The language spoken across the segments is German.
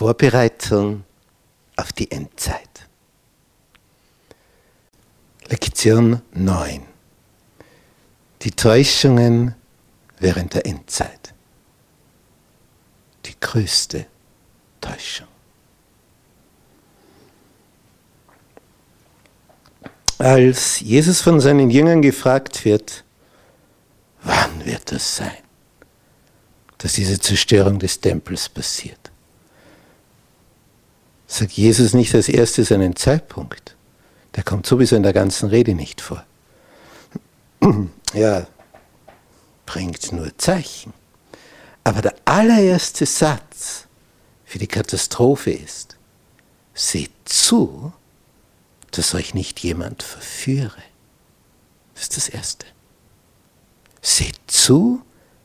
Vorbereitung auf die Endzeit. Lektion 9. Die Täuschungen während der Endzeit. Die größte Täuschung. Als Jesus von seinen Jüngern gefragt wird, wann wird das sein, dass diese Zerstörung des Tempels passiert, sagt Jesus nicht als erstes einen Zeitpunkt. Der kommt sowieso in der ganzen Rede nicht vor. Ja, bringt nur Zeichen. Aber der allererste Satz für die Katastrophe ist, seht zu, dass euch nicht jemand verführe. Das ist das Erste. Seht zu,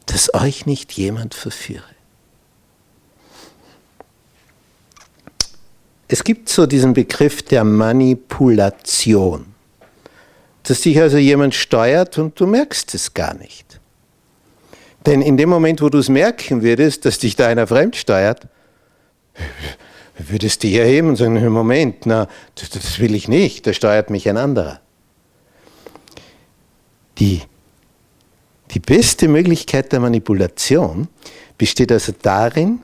dass euch nicht jemand verführe. Es gibt so diesen Begriff der Manipulation, dass dich also jemand steuert und du merkst es gar nicht. Denn in dem Moment, wo du es merken würdest, dass dich da einer fremd steuert, würdest du dich erheben und sagen, Moment, na, das, das will ich nicht, da steuert mich ein anderer. Die, die beste Möglichkeit der Manipulation besteht also darin,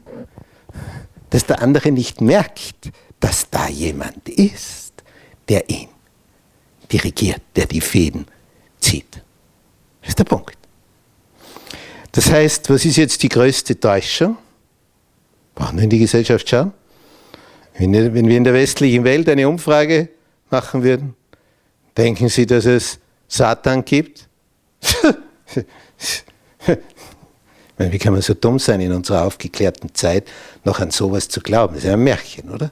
dass der andere nicht merkt, dass da jemand ist, der ihn dirigiert, der die Fäden zieht. Das ist der Punkt. Das heißt, was ist jetzt die größte Täuschung? Brauchen wir in die Gesellschaft schauen? Wenn wir in der westlichen Welt eine Umfrage machen würden, denken Sie, dass es Satan gibt? Wie kann man so dumm sein in unserer aufgeklärten Zeit, noch an sowas zu glauben? Das ist ein Märchen, oder?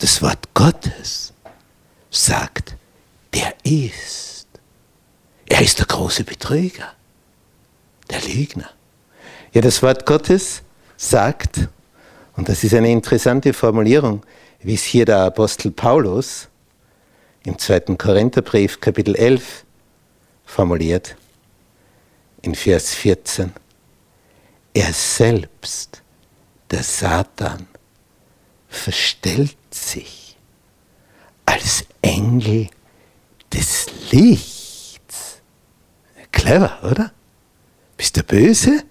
Das Wort Gottes sagt, der ist. Er ist der große Betrüger, der Lügner. Ja, das Wort Gottes sagt, und das ist eine interessante Formulierung, wie es hier der Apostel Paulus im zweiten Korintherbrief Kapitel 11 formuliert, in Vers 14. Er selbst, der Satan, verstellt sich als Engel des Lichts. Clever, oder? Bist du böse?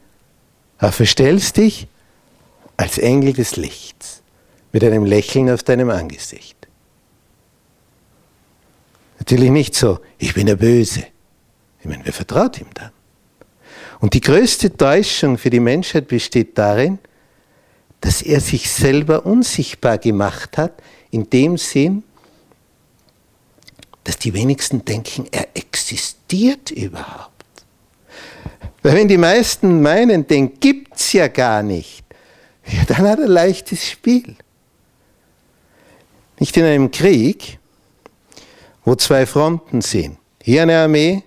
Aber verstellst dich als Engel des Lichts mit einem Lächeln auf deinem Angesicht. Natürlich nicht so, ich bin der Böse. Ich meine, wer vertraut ihm dann? Und die größte Täuschung für die Menschheit besteht darin, dass er sich selber unsichtbar gemacht hat, in dem Sinn, dass die wenigsten denken, er existiert überhaupt. Weil wenn die meisten meinen, den gibt es ja gar nicht, ja, dann hat er leichtes Spiel. Nicht in einem Krieg, wo zwei Fronten sind. Hier eine Armee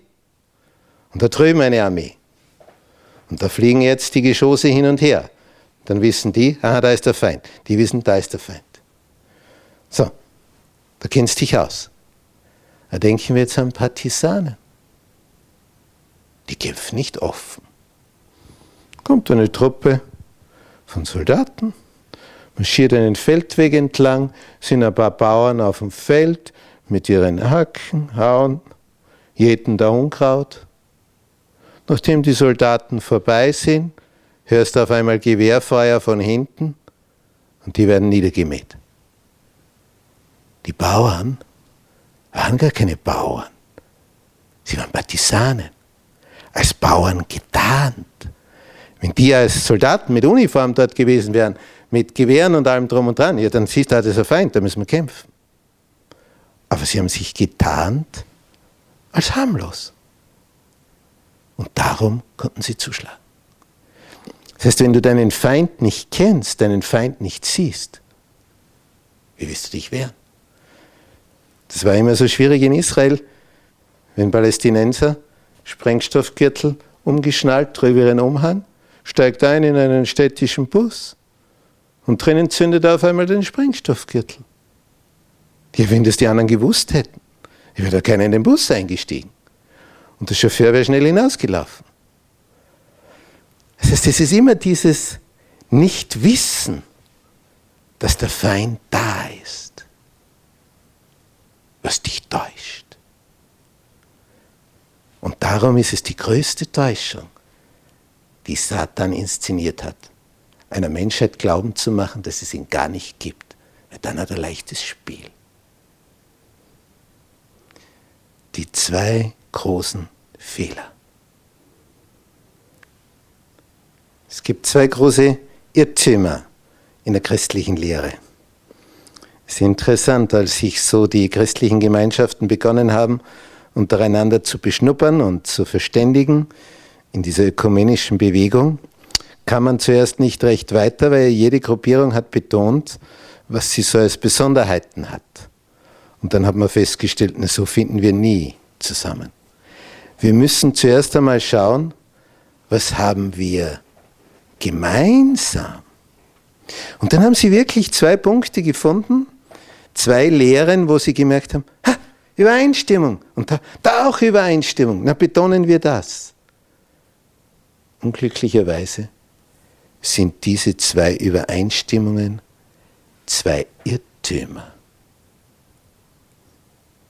und da drüben eine Armee. Und da fliegen jetzt die Geschosse hin und her. Dann wissen die, aha, da ist der Feind. Die wissen, da ist der Feind. So, da kennst dich aus. Da denken wir jetzt an Partisanen. Die kämpfen nicht offen. Kommt eine Truppe von Soldaten, marschiert einen Feldweg entlang, sind ein paar Bauern auf dem Feld mit ihren Hacken, hauen, jäten da Unkraut. Nachdem die Soldaten vorbei sind, hörst auf einmal Gewehrfeuer von hinten und die werden niedergemäht. Die Bauern waren gar keine Bauern, sie waren Partisanen, als Bauern getarnt. Wenn die als Soldaten mit Uniform dort gewesen wären, mit Gewehren und allem drum und dran, ja, dann siehst du, das ist ein Feind, da müssen wir kämpfen. Aber sie haben sich getarnt als harmlos. Und darum konnten sie zuschlagen. Das heißt, wenn du deinen Feind nicht kennst, deinen Feind nicht siehst, wie wirst du dich wehren? Das war immer so schwierig in Israel, wenn Palästinenser Sprengstoffgürtel umgeschnallt, drüber ihren Umhang, steigt ein in einen städtischen Bus und drinnen zündet er auf einmal den Sprengstoffgürtel. Ja, wenn das die anderen gewusst hätten, wäre da keiner in den Bus eingestiegen. Und der Chauffeur wäre schnell hinausgelaufen. Das heißt, es ist immer dieses Nichtwissen dass der Feind da ist, was dich täuscht. Und darum ist es die größte Täuschung, die Satan inszeniert hat, einer Menschheit glauben zu machen, dass es ihn gar nicht gibt. Weil dann hat er leichtes Spiel. Die zwei großen Fehler. Es gibt zwei große Irrtümer in der christlichen Lehre. Es ist interessant, als sich so die christlichen Gemeinschaften begonnen haben, untereinander zu beschnuppern und zu verständigen in dieser ökumenischen Bewegung, kam man zuerst nicht recht weiter, weil jede Gruppierung hat betont, was sie so als Besonderheiten hat. Und dann hat man festgestellt, na, so finden wir nie zusammen. Wir müssen zuerst einmal schauen, was haben wir gemeinsam. Und dann haben sie wirklich zwei Punkte gefunden, zwei Lehren, wo sie gemerkt haben, ha, Übereinstimmung. Und da, da auch Übereinstimmung. Na, betonen wir das. Unglücklicherweise sind diese zwei Übereinstimmungen zwei Irrtümer.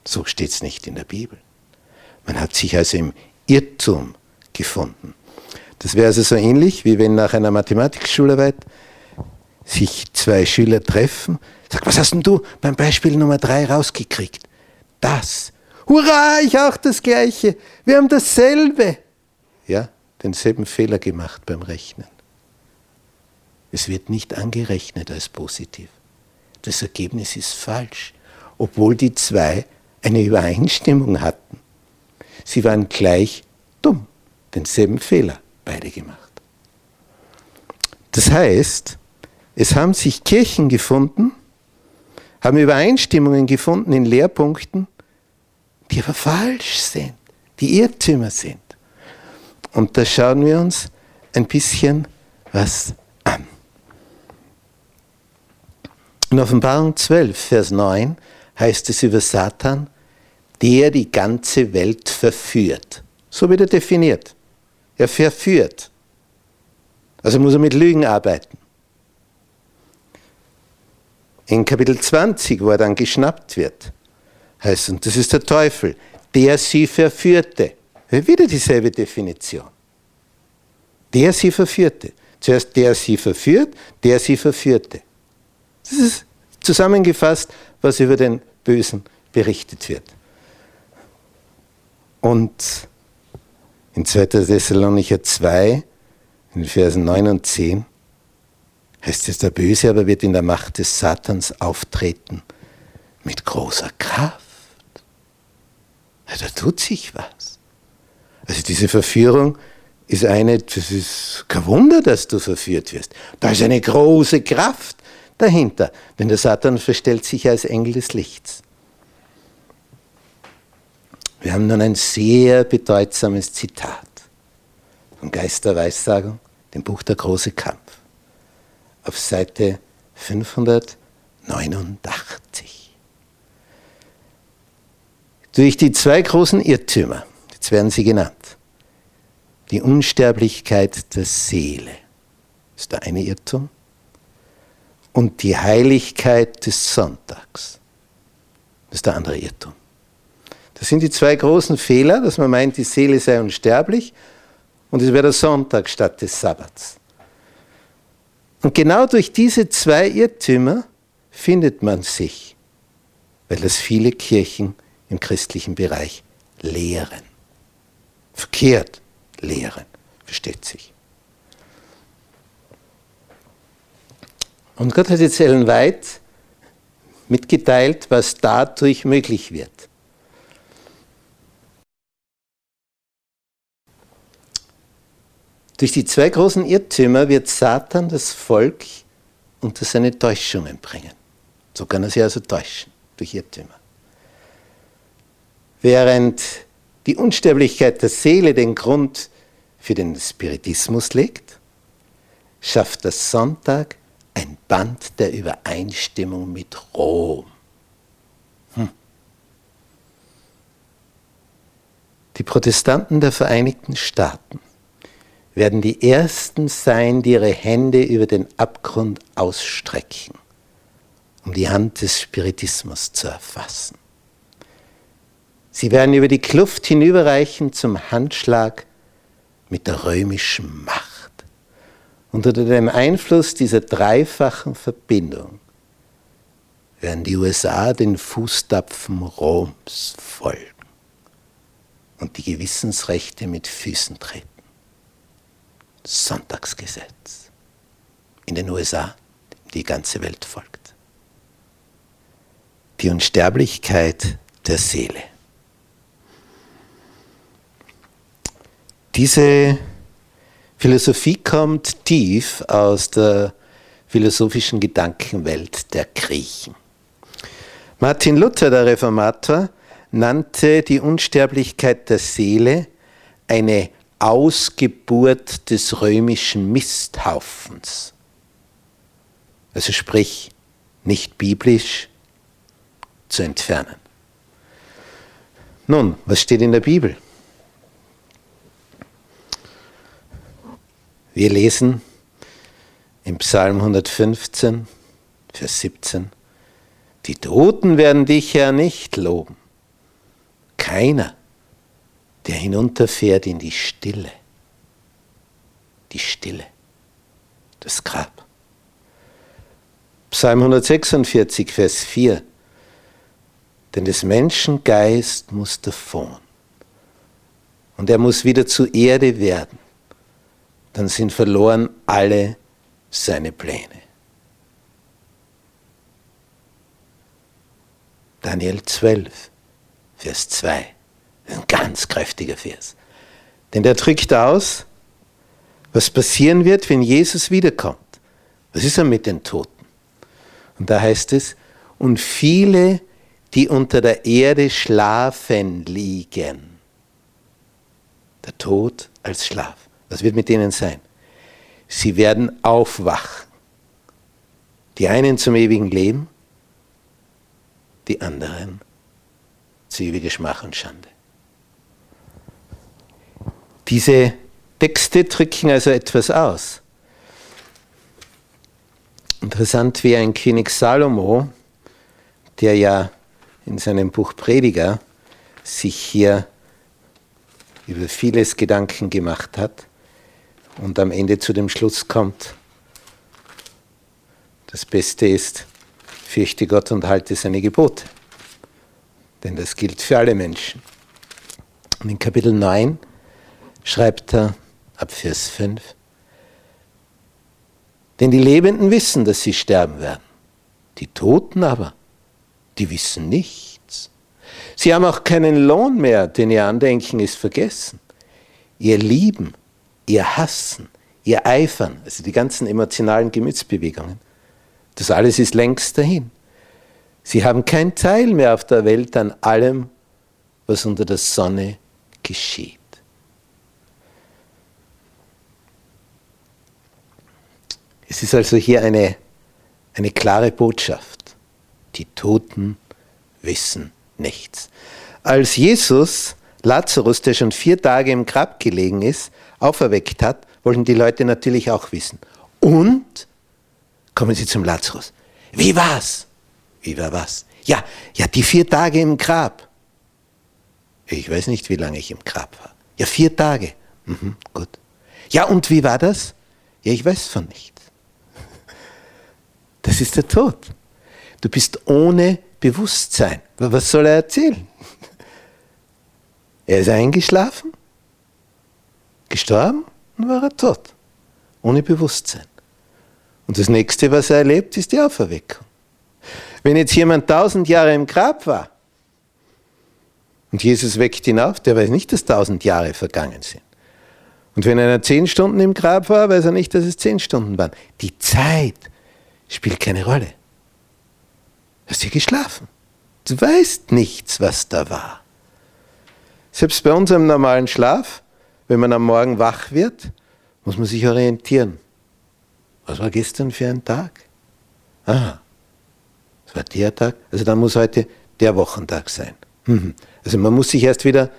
So steht es nicht in der Bibel. Man hat sich also im Irrtum gefunden. Das wäre also so ähnlich, wie wenn nach einer Mathematikschularbeit sich zwei Schüler treffen. Sag, was hast denn du beim Beispiel Nummer drei rausgekriegt? Das. Hurra, ich auch das Gleiche. Wir haben dasselbe. Ja, denselben Fehler gemacht beim Rechnen. Es wird nicht angerechnet als positiv. Das Ergebnis ist falsch, obwohl die zwei eine Übereinstimmung hatten. Sie waren gleich dumm, denselben Fehler beide gemacht. Das heißt, es haben sich Kirchen gefunden, haben Übereinstimmungen gefunden in Lehrpunkten, die aber falsch sind, die Irrtümer sind. Und da schauen wir uns ein bisschen was an. In Offenbarung 12, Vers 9 heißt es über Satan, der die ganze Welt verführt. So wird er definiert. Er verführt. Also muss er mit Lügen arbeiten. In Kapitel 20, wo er dann geschnappt wird, heißt, und das ist der Teufel, der sie verführte. Wieder dieselbe Definition. Der sie verführte. Zuerst der sie verführt, der sie verführte. Das ist zusammengefasst, was über den Bösen berichtet wird. Und in 2. Thessalonicher 2, in Versen 9 und 10, heißt es, der Böse aber wird in der Macht des Satans auftreten mit großer Kraft. Ja, da tut sich was. Also diese Verführung ist eine, das ist kein Wunder, dass du verführt wirst. Da ist eine große Kraft dahinter, denn der Satan verstellt sich als Engel des Lichts. Wir haben nun ein sehr bedeutsames Zitat vom Geist der Weissagung, dem Buch Der große Kampf, auf Seite 589. Durch die zwei großen Irrtümer, jetzt werden sie genannt, die Unsterblichkeit der Seele ist der eine Irrtum und die Heiligkeit des Sonntags ist der andere Irrtum. Das sind die zwei großen Fehler, dass man meint, die Seele sei unsterblich und es wäre der Sonntag statt des Sabbats. Und genau durch diese zwei Irrtümer findet man sich, weil das viele Kirchen im christlichen Bereich lehren. Verkehrt lehren, versteht sich. Und Gott hat jetzt Ellen White mitgeteilt, was dadurch möglich wird. Durch die zwei großen Irrtümer wird Satan das Volk unter seine Täuschungen bringen. So kann er sie also täuschen, durch Irrtümer. Während die Unsterblichkeit der Seele den Grund für den Spiritismus legt, schafft der Sonntag ein Band der Übereinstimmung mit Rom. Hm. Die Protestanten der Vereinigten Staaten werden die Ersten sein, die ihre Hände über den Abgrund ausstrecken um die Hand des Spiritismus zu erfassen. Sie werden über die Kluft hinüberreichen zum Handschlag mit der römischen Macht. Und unter dem Einfluss dieser dreifachen Verbindung werden die USA den Fußtapfen Roms folgen und die Gewissensrechte mit Füßen treten. Sonntagsgesetz in den USA, die ganze Welt folgt. Die Unsterblichkeit der Seele. Diese Philosophie kommt tief aus der philosophischen Gedankenwelt der Griechen. Martin Luther, der Reformator, nannte die Unsterblichkeit der Seele eine Ausgeburt des römischen Misthaufens. Also sprich, nicht biblisch zu entfernen. Nun, was steht in der Bibel? Wir lesen im Psalm 115, Vers 17, die Toten werden dich, Herr, nicht loben. Keiner, der hinunterfährt in die Stille. Die Stille, das Grab. Psalm 146, Vers 4. Denn des Menschen Geist muss davon. Und er muss wieder zur Erde werden dann sind verloren alle seine Pläne. Daniel 12, Vers 2. Ein ganz kräftiger Vers. Denn der drückt aus, was passieren wird, wenn Jesus wiederkommt. Was ist er mit den Toten? Und da heißt es, und viele, die unter der Erde schlafen liegen. Der Tod als Schlaf. Was wird mit denen sein? Sie werden aufwachen. Die einen zum ewigen Leben, die anderen zu ewiger Schmach und Schande. Diese Texte drücken also etwas aus. Interessant wie ein König Salomo, der ja in seinem Buch Prediger sich hier über vieles Gedanken gemacht hat, und am Ende zu dem Schluss kommt, das Beste ist, fürchte Gott und halte seine Gebote. Denn das gilt für alle Menschen. Und in Kapitel 9 schreibt er ab Vers 5, denn die Lebenden wissen, dass sie sterben werden. Die Toten aber, die wissen nichts. Sie haben auch keinen Lohn mehr, denn ihr Andenken ist vergessen. Ihr Lieben ihr Hassen, ihr Eifern, also die ganzen emotionalen Gemütsbewegungen, das alles ist längst dahin. Sie haben kein Teil mehr auf der Welt an allem, was unter der Sonne geschieht. Es ist also hier eine, eine klare Botschaft. Die Toten wissen nichts. Als Jesus Lazarus, der schon vier Tage im Grab gelegen ist, auferweckt hat, wollten die Leute natürlich auch wissen. Und kommen sie zum Lazarus. Wie war's? Wie war was? Ja, ja, die vier Tage im Grab. Ich weiß nicht, wie lange ich im Grab war. Ja, vier Tage. Mhm, gut. Ja, und wie war das? Ja, ich weiß von nichts. Das ist der Tod. Du bist ohne Bewusstsein. Was soll er erzählen? Er ist eingeschlafen gestorben und war er tot, ohne Bewusstsein. Und das nächste, was er erlebt, ist die Auferweckung. Wenn jetzt jemand tausend Jahre im Grab war und Jesus weckt ihn auf, der weiß nicht, dass tausend Jahre vergangen sind. Und wenn einer zehn Stunden im Grab war, weiß er nicht, dass es zehn Stunden waren. Die Zeit spielt keine Rolle. Hast du geschlafen? Du weißt nichts, was da war. Selbst bei unserem normalen Schlaf wenn man am Morgen wach wird, muss man sich orientieren. Was war gestern für ein Tag? Aha, das war der Tag. Also dann muss heute der Wochentag sein. Mhm. Also man muss sich erst wieder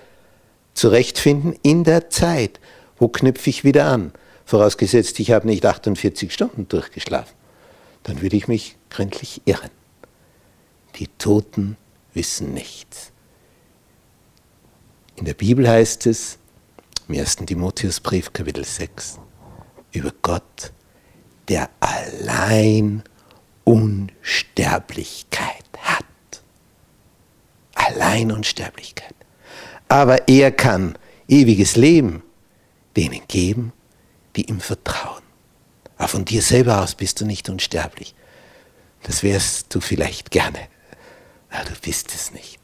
zurechtfinden in der Zeit. Wo knüpfe ich wieder an? Vorausgesetzt, ich habe nicht 48 Stunden durchgeschlafen. Dann würde ich mich gründlich irren. die Toten wissen nichts. In der Bibel heißt es, im 1. Timotheusbrief, Kapitel 6, über Gott, der allein Unsterblichkeit hat. Allein Unsterblichkeit. Aber er kann ewiges Leben denen geben, die ihm vertrauen. Aber von dir selber aus bist du nicht unsterblich. Das wärst du vielleicht gerne. Aber du bist es nicht.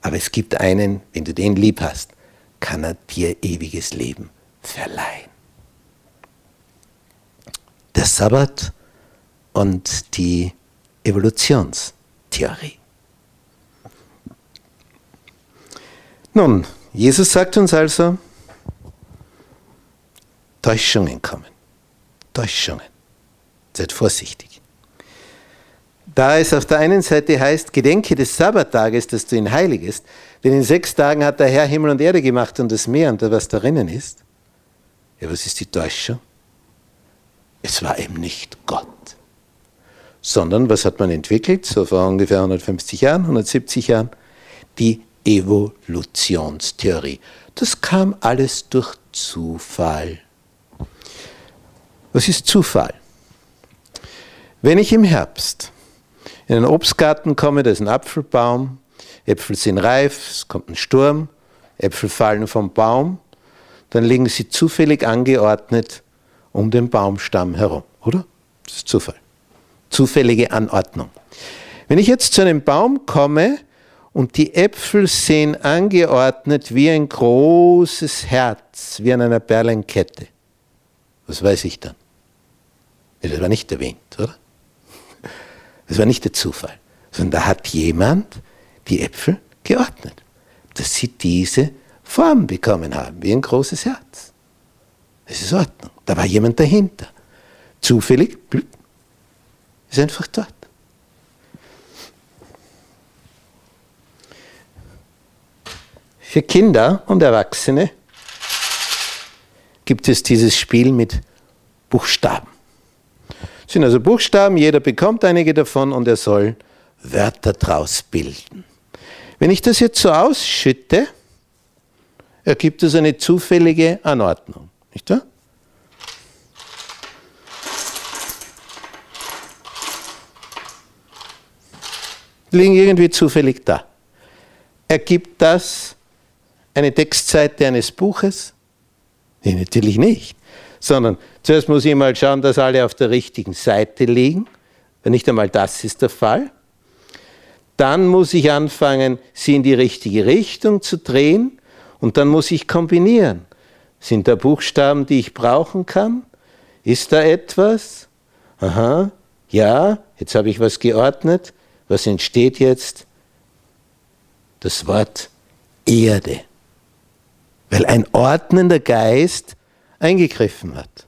Aber es gibt einen, wenn du den lieb hast, kann er dir ewiges Leben verleihen. Der Sabbat und die Evolutionstheorie. Nun, Jesus sagt uns also, Täuschungen kommen. Täuschungen. Seid vorsichtig. Da es auf der einen Seite heißt, gedenke des Sabbattages, dass du ihn heiligest, denn in sechs Tagen hat der Herr Himmel und Erde gemacht und das Meer und was darinnen ist. Ja, was ist die Täuschung? Es war eben nicht Gott. Sondern, was hat man entwickelt, so vor ungefähr 150 Jahren, 170 Jahren? Die Evolutionstheorie. Das kam alles durch Zufall. Was ist Zufall? Wenn ich im Herbst in einen Obstgarten komme, da ist ein Apfelbaum, Äpfel sind reif, es kommt ein Sturm, Äpfel fallen vom Baum, dann liegen sie zufällig angeordnet um den Baumstamm herum, oder? Das ist Zufall. Zufällige Anordnung. Wenn ich jetzt zu einem Baum komme und die Äpfel sind angeordnet wie ein großes Herz, wie an einer Perlenkette, was weiß ich dann? Das war nicht der Wind, oder? Das war nicht der Zufall, sondern da hat jemand die Äpfel geordnet, dass sie diese Form bekommen haben, wie ein großes Herz. Das ist Ordnung. Da war jemand dahinter. Zufällig, ist einfach dort. Für Kinder und Erwachsene gibt es dieses Spiel mit Buchstaben. Das sind also Buchstaben, jeder bekommt einige davon und er soll Wörter draus bilden. Wenn ich das jetzt so ausschütte, ergibt es eine zufällige Anordnung. Nicht wahr? liegen irgendwie zufällig da. Ergibt das eine Textseite eines Buches? Nee, natürlich nicht. Sondern zuerst muss ich mal schauen, dass alle auf der richtigen Seite liegen. Wenn nicht einmal das ist der Fall. Dann muss ich anfangen, sie in die richtige Richtung zu drehen. Und dann muss ich kombinieren. Sind da Buchstaben, die ich brauchen kann? Ist da etwas? Aha, ja, jetzt habe ich was geordnet. Was entsteht jetzt? Das Wort Erde. Weil ein ordnender Geist eingegriffen hat.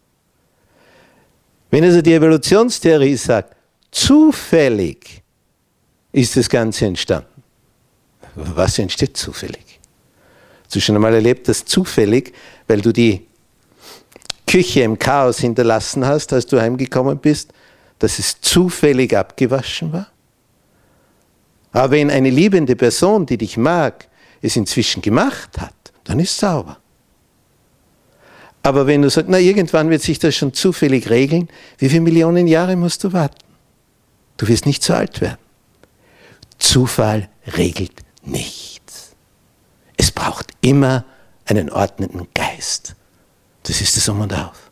Wenn also die Evolutionstheorie sagt, zufällig ist das Ganze entstanden. Was entsteht zufällig? Hast du schon einmal erlebt, dass zufällig, weil du die Küche im Chaos hinterlassen hast, als du heimgekommen bist, dass es zufällig abgewaschen war? Aber wenn eine liebende Person, die dich mag, es inzwischen gemacht hat, dann ist es sauber. Aber wenn du sagst, na irgendwann wird sich das schon zufällig regeln, wie viele Millionen Jahre musst du warten? Du wirst nicht zu alt werden. Zufall regelt nichts. Es braucht immer einen ordnenden Geist. Das ist das Um und Auf.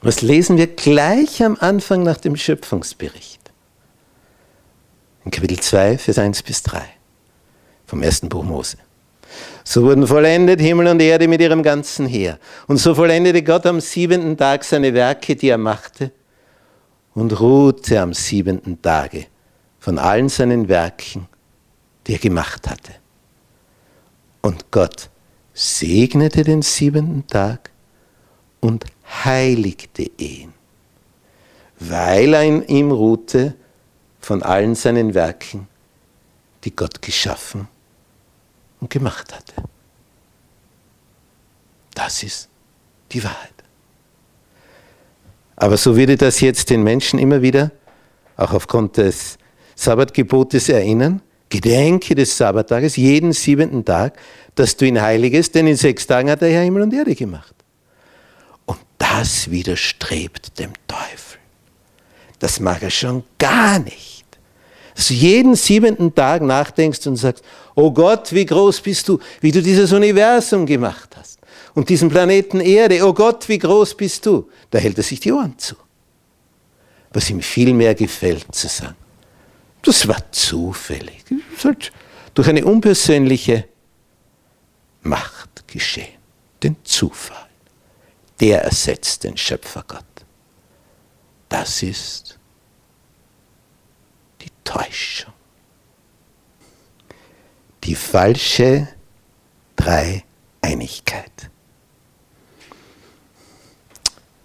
Was lesen wir gleich am Anfang nach dem Schöpfungsbericht? in Kapitel 2, Vers 1 bis 3 vom ersten Buch Mose. So wurden vollendet Himmel und Erde mit ihrem ganzen Heer. Und so vollendete Gott am siebenten Tag seine Werke, die er machte, und ruhte am siebenten Tage von allen seinen Werken, die er gemacht hatte. Und Gott segnete den siebenten Tag und heiligte ihn, weil er in ihm ruhte von allen seinen Werken, die Gott geschaffen und gemacht hatte. Das ist die Wahrheit. Aber so würde das jetzt den Menschen immer wieder auch aufgrund des Sabbatgebotes erinnern. Gedenke des Sabbattages jeden siebenten Tag, dass du ihn heiligest, denn in sechs Tagen hat der Herr Himmel und Erde gemacht. Und das widerstrebt dem Teufel. Das mag er schon gar nicht. Dass du jeden siebenten Tag nachdenkst und sagst, oh Gott, wie groß bist du, wie du dieses Universum gemacht hast und diesen Planeten Erde, oh Gott, wie groß bist du. Da hält er sich die Ohren zu. Was ihm viel mehr gefällt zu sagen, das war zufällig. Das hat durch eine unpersönliche Macht geschehen. Den Zufall. Der ersetzt den Schöpfergott. Das ist Täuschung. Die falsche Dreieinigkeit.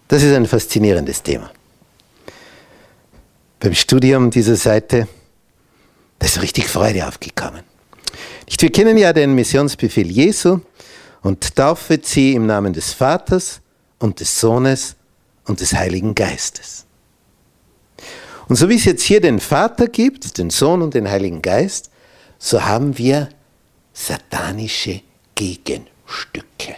Das ist ein faszinierendes Thema. Beim Studium dieser Seite ist richtig Freude aufgekommen. Wir kennen ja den Missionsbefehl Jesu und taufet sie im Namen des Vaters und des Sohnes und des Heiligen Geistes. Und so wie es jetzt hier den Vater gibt, den Sohn und den Heiligen Geist, so haben wir satanische Gegenstücke.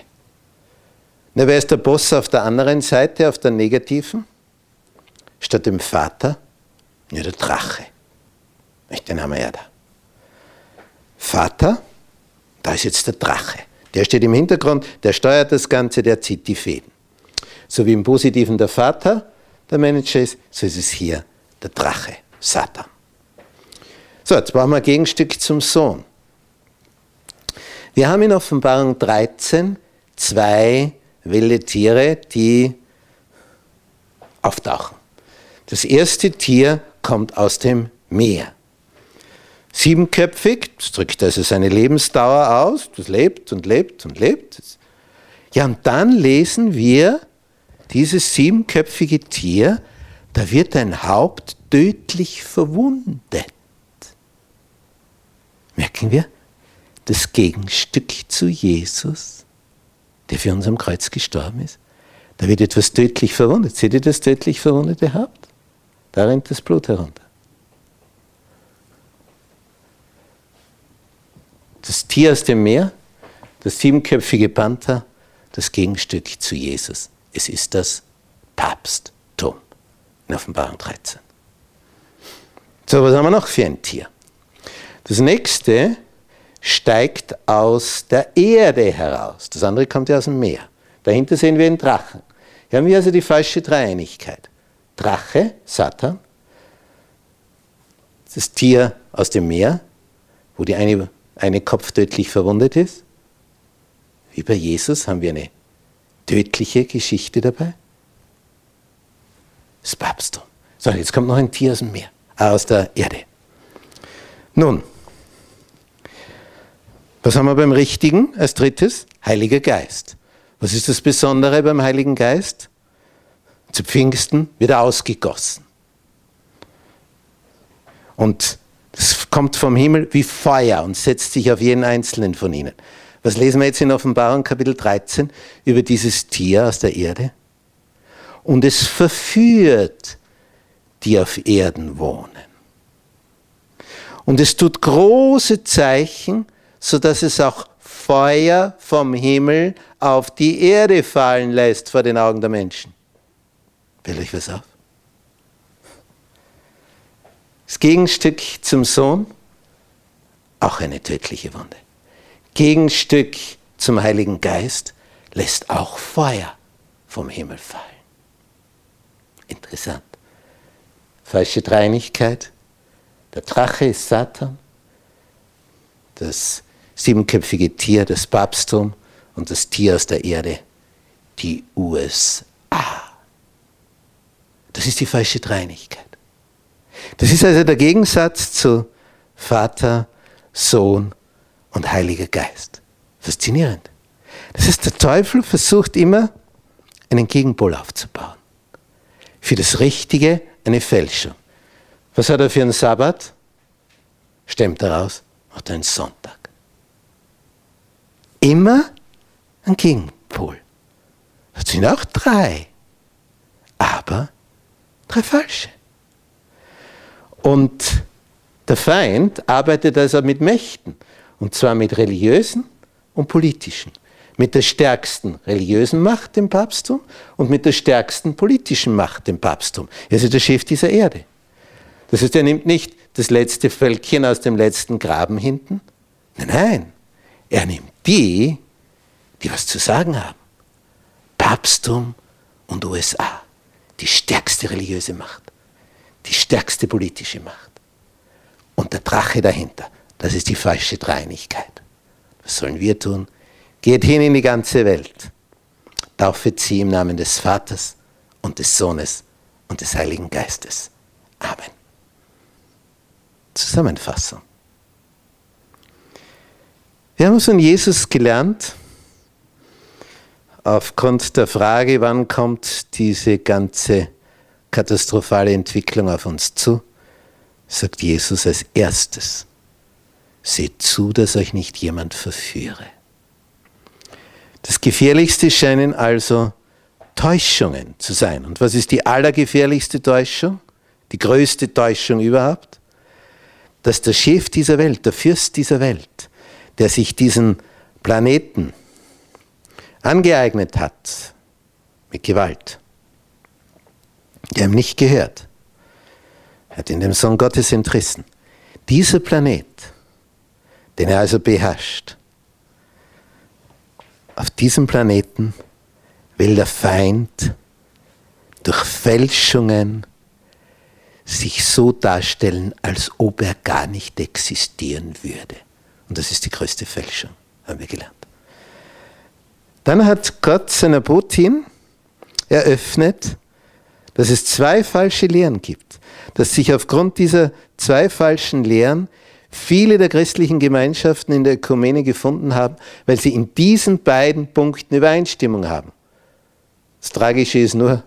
Na, wer ist der Boss auf der anderen Seite, auf der negativen? Statt dem Vater? Ja, der Drache. Den haben wir ja da. Vater, da ist jetzt der Drache. Der steht im Hintergrund, der steuert das Ganze, der zieht die Fäden. So wie im Positiven der Vater der Manager ist, so ist es hier der Drache, Satan. So, jetzt brauchen wir ein Gegenstück zum Sohn. Wir haben in Offenbarung 13 zwei wilde Tiere, die auftauchen. Das erste Tier kommt aus dem Meer. Siebenköpfig, das drückt also seine Lebensdauer aus, das lebt und lebt und lebt. Ja, und dann lesen wir dieses siebenköpfige Tier, da wird ein Haupt tödlich verwundet. Merken wir, das Gegenstück zu Jesus, der für uns am Kreuz gestorben ist, da wird etwas tödlich verwundet. Seht ihr das tödlich verwundete Haupt? Da rennt das Blut herunter. das Tier aus dem Meer, das siebenköpfige Panther, das Gegenstück zu Jesus. Es ist das Papsttum in Offenbarung 13. So, was haben wir noch für ein Tier? Das nächste steigt aus der Erde heraus. Das andere kommt ja aus dem Meer. Dahinter sehen wir einen Drachen. Hier haben wir also die falsche Dreieinigkeit. Drache, Satan, das Tier aus dem Meer, wo die eine eine Kopf tödlich verwundet ist? Wie bei Jesus haben wir eine tödliche Geschichte dabei? Das Papsttum. So, jetzt kommt noch ein Tier aus dem Meer, aus der Erde. Nun, was haben wir beim Richtigen als drittes? Heiliger Geist. Was ist das Besondere beim Heiligen Geist? Zu Pfingsten wird er ausgegossen. Und es kommt vom Himmel wie Feuer und setzt sich auf jeden einzelnen von ihnen. Was lesen wir jetzt in Offenbarung Kapitel 13 über dieses Tier aus der Erde? Und es verführt, die auf Erden wohnen. Und es tut große Zeichen, sodass es auch Feuer vom Himmel auf die Erde fallen lässt vor den Augen der Menschen. Will euch was auf? Das Gegenstück zum Sohn, auch eine tödliche Wunde. Gegenstück zum Heiligen Geist lässt auch Feuer vom Himmel fallen. Interessant. Falsche Dreinigkeit. Der Drache ist Satan. Das siebenköpfige Tier, das Papsttum und das Tier aus der Erde, die USA. Das ist die falsche Dreinigkeit. Das ist also der Gegensatz zu Vater, Sohn und Heiliger Geist. Faszinierend. Das heißt, der Teufel versucht immer, einen Gegenpol aufzubauen. Für das Richtige eine Fälschung. Was hat er für einen Sabbat? Stemmt daraus, macht er einen Sonntag. Immer ein Gegenpol. Das sind auch drei, aber drei falsche. Und der Feind arbeitet also mit Mächten, und zwar mit religiösen und politischen. Mit der stärksten religiösen Macht, dem Papsttum, und mit der stärksten politischen Macht, dem Papsttum. Er ist der Chef dieser Erde. Das heißt, er nimmt nicht das letzte Völkchen aus dem letzten Graben hinten. Nein, nein. Er nimmt die, die was zu sagen haben. Papsttum und USA. Die stärkste religiöse Macht. Die stärkste politische Macht. Und der Drache dahinter, das ist die falsche Dreinigkeit. Was sollen wir tun? Geht hin in die ganze Welt. Taufet sie im Namen des Vaters und des Sohnes und des Heiligen Geistes. Amen. Zusammenfassung. Wir haben von Jesus gelernt, aufgrund der Frage, wann kommt diese ganze katastrophale Entwicklung auf uns zu, sagt Jesus als erstes, seht zu, dass euch nicht jemand verführe. Das Gefährlichste scheinen also Täuschungen zu sein. Und was ist die allergefährlichste Täuschung? Die größte Täuschung überhaupt? Dass der Chef dieser Welt, der Fürst dieser Welt, der sich diesen Planeten angeeignet hat mit Gewalt, der ihm nicht gehört, hat in dem Sohn Gottes entrissen. Dieser Planet, den er also beherrscht, auf diesem Planeten will der Feind durch Fälschungen sich so darstellen, als ob er gar nicht existieren würde. Und das ist die größte Fälschung, haben wir gelernt. Dann hat Gott seiner Botin eröffnet, dass es zwei falsche Lehren gibt, dass sich aufgrund dieser zwei falschen Lehren viele der christlichen Gemeinschaften in der Ökumene gefunden haben, weil sie in diesen beiden Punkten Übereinstimmung haben. Das Tragische ist nur,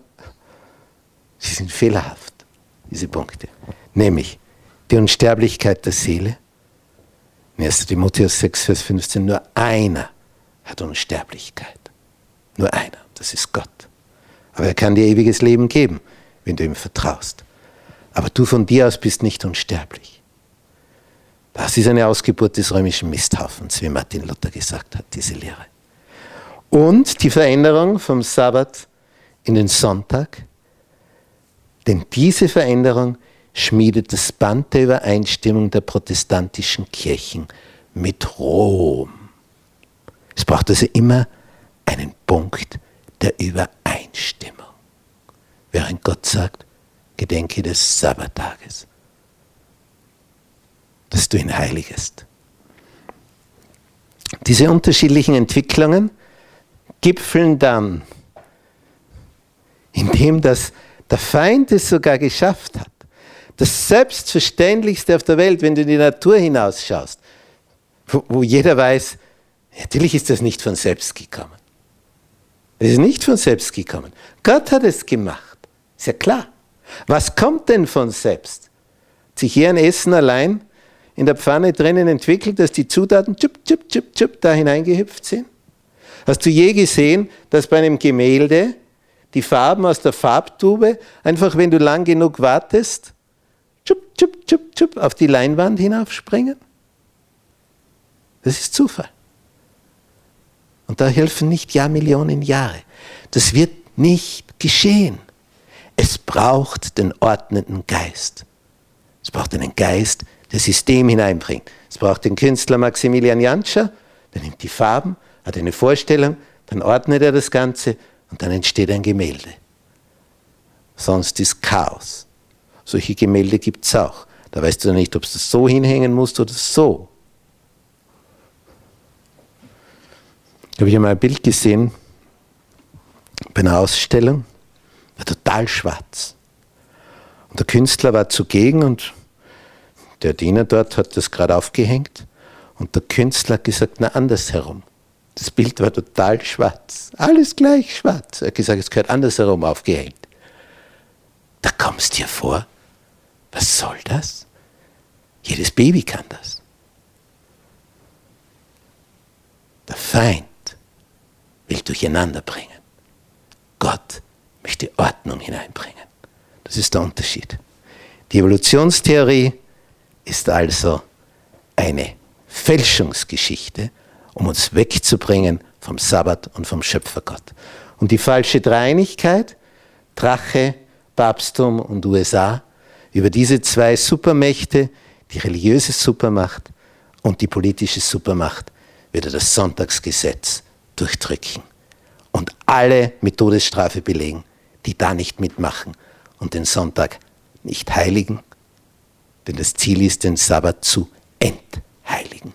sie sind fehlerhaft, diese Punkte. Nämlich die Unsterblichkeit der Seele. In 1. Timotheus 6, Vers 15, nur einer hat Unsterblichkeit. Nur einer, das ist Gott. Aber er kann dir ewiges Leben geben, wenn du ihm vertraust. Aber du von dir aus bist nicht unsterblich. Das ist eine Ausgeburt des römischen Misthaufens, wie Martin Luther gesagt hat, diese Lehre. Und die Veränderung vom Sabbat in den Sonntag, denn diese Veränderung schmiedet das Band der Übereinstimmung der protestantischen Kirchen mit Rom. Es braucht also immer einen Punkt der Übereinstimmung. Während Gott sagt, gedenke des Sabbattages dass du ihn heiligest. Diese unterschiedlichen Entwicklungen gipfeln dann in dem, dass der Feind es sogar geschafft hat. Das Selbstverständlichste auf der Welt, wenn du in die Natur hinausschaust, wo, wo jeder weiß, natürlich ist das nicht von selbst gekommen. Es ist nicht von selbst gekommen. Gott hat es gemacht. Ist ja klar. Was kommt denn von selbst? Sich hier ein Essen allein in der Pfanne drinnen entwickelt, dass die Zutaten tschub, tschub, tschub, tschub, da hineingehüpft sind? Hast du je gesehen, dass bei einem Gemälde die Farben aus der Farbtube einfach, wenn du lang genug wartest, tschub, tschub, tschub, tschub, auf die Leinwand hinaufspringen? Das ist Zufall. Und da helfen nicht Jahrmillionen Jahre. Das wird nicht geschehen. Es braucht den ordnenden Geist. Es braucht einen Geist, das System hineinbringt. Es braucht den Künstler Maximilian Jantscher, der nimmt die Farben, hat eine Vorstellung, dann ordnet er das Ganze und dann entsteht ein Gemälde. Sonst ist Chaos. Solche Gemälde gibt es auch. Da weißt du nicht, ob du das so hinhängen musst oder so. Da habe ich einmal ein Bild gesehen bei einer Ausstellung, war total schwarz. Und der Künstler war zugegen und der Diener dort hat das gerade aufgehängt und der Künstler hat gesagt, na andersherum. Das Bild war total schwarz. Alles gleich schwarz. Er hat gesagt, es gehört andersherum aufgehängt. Da kommst du dir vor, was soll das? Jedes Baby kann das. Der Feind will durcheinander bringen. Gott möchte Ordnung hineinbringen. Das ist der Unterschied. Die Evolutionstheorie ist also eine Fälschungsgeschichte, um uns wegzubringen vom Sabbat und vom Schöpfergott. Und die falsche Dreinigkeit, Drache, Papsttum und USA, über diese zwei Supermächte, die religiöse Supermacht und die politische Supermacht, wird er das Sonntagsgesetz durchdrücken und alle mit Todesstrafe belegen, die da nicht mitmachen und den Sonntag nicht heiligen, denn das Ziel ist, den Sabbat zu entheiligen.